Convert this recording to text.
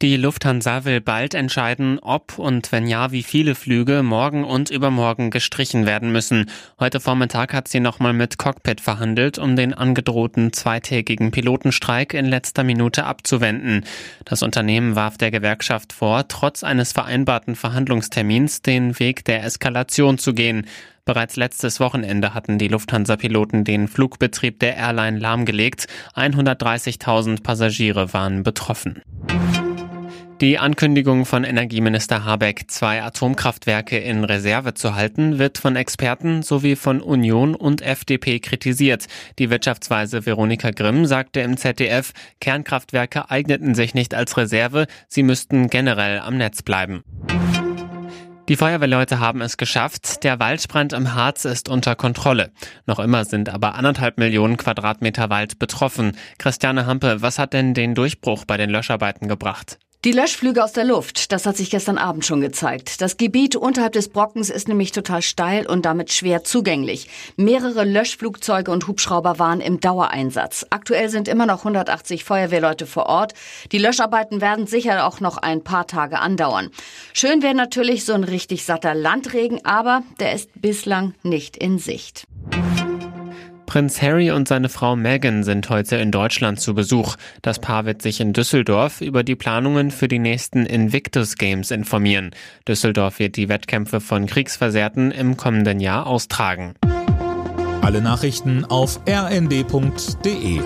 Die Lufthansa will bald entscheiden, ob und wenn ja, wie viele Flüge morgen und übermorgen gestrichen werden müssen. Heute Vormittag hat sie nochmal mit Cockpit verhandelt, um den angedrohten zweitägigen Pilotenstreik in letzter Minute abzuwenden. Das Unternehmen warf der Gewerkschaft vor, trotz eines vereinbarten Verhandlungstermins den Weg der Eskalation zu gehen. Bereits letztes Wochenende hatten die Lufthansa-Piloten den Flugbetrieb der Airline lahmgelegt. 130.000 Passagiere waren betroffen. Die Ankündigung von Energieminister Habeck, zwei Atomkraftwerke in Reserve zu halten, wird von Experten sowie von Union und FDP kritisiert. Die Wirtschaftsweise Veronika Grimm sagte im ZDF, Kernkraftwerke eigneten sich nicht als Reserve, sie müssten generell am Netz bleiben. Die Feuerwehrleute haben es geschafft. Der Waldbrand im Harz ist unter Kontrolle. Noch immer sind aber anderthalb Millionen Quadratmeter Wald betroffen. Christiane Hampe, was hat denn den Durchbruch bei den Löscharbeiten gebracht? Die Löschflüge aus der Luft, das hat sich gestern Abend schon gezeigt. Das Gebiet unterhalb des Brockens ist nämlich total steil und damit schwer zugänglich. Mehrere Löschflugzeuge und Hubschrauber waren im Dauereinsatz. Aktuell sind immer noch 180 Feuerwehrleute vor Ort. Die Löscharbeiten werden sicher auch noch ein paar Tage andauern. Schön wäre natürlich so ein richtig satter Landregen, aber der ist bislang nicht in Sicht. Prinz Harry und seine Frau Meghan sind heute in Deutschland zu Besuch. Das Paar wird sich in Düsseldorf über die Planungen für die nächsten Invictus Games informieren. Düsseldorf wird die Wettkämpfe von Kriegsversehrten im kommenden Jahr austragen. Alle Nachrichten auf rnd.de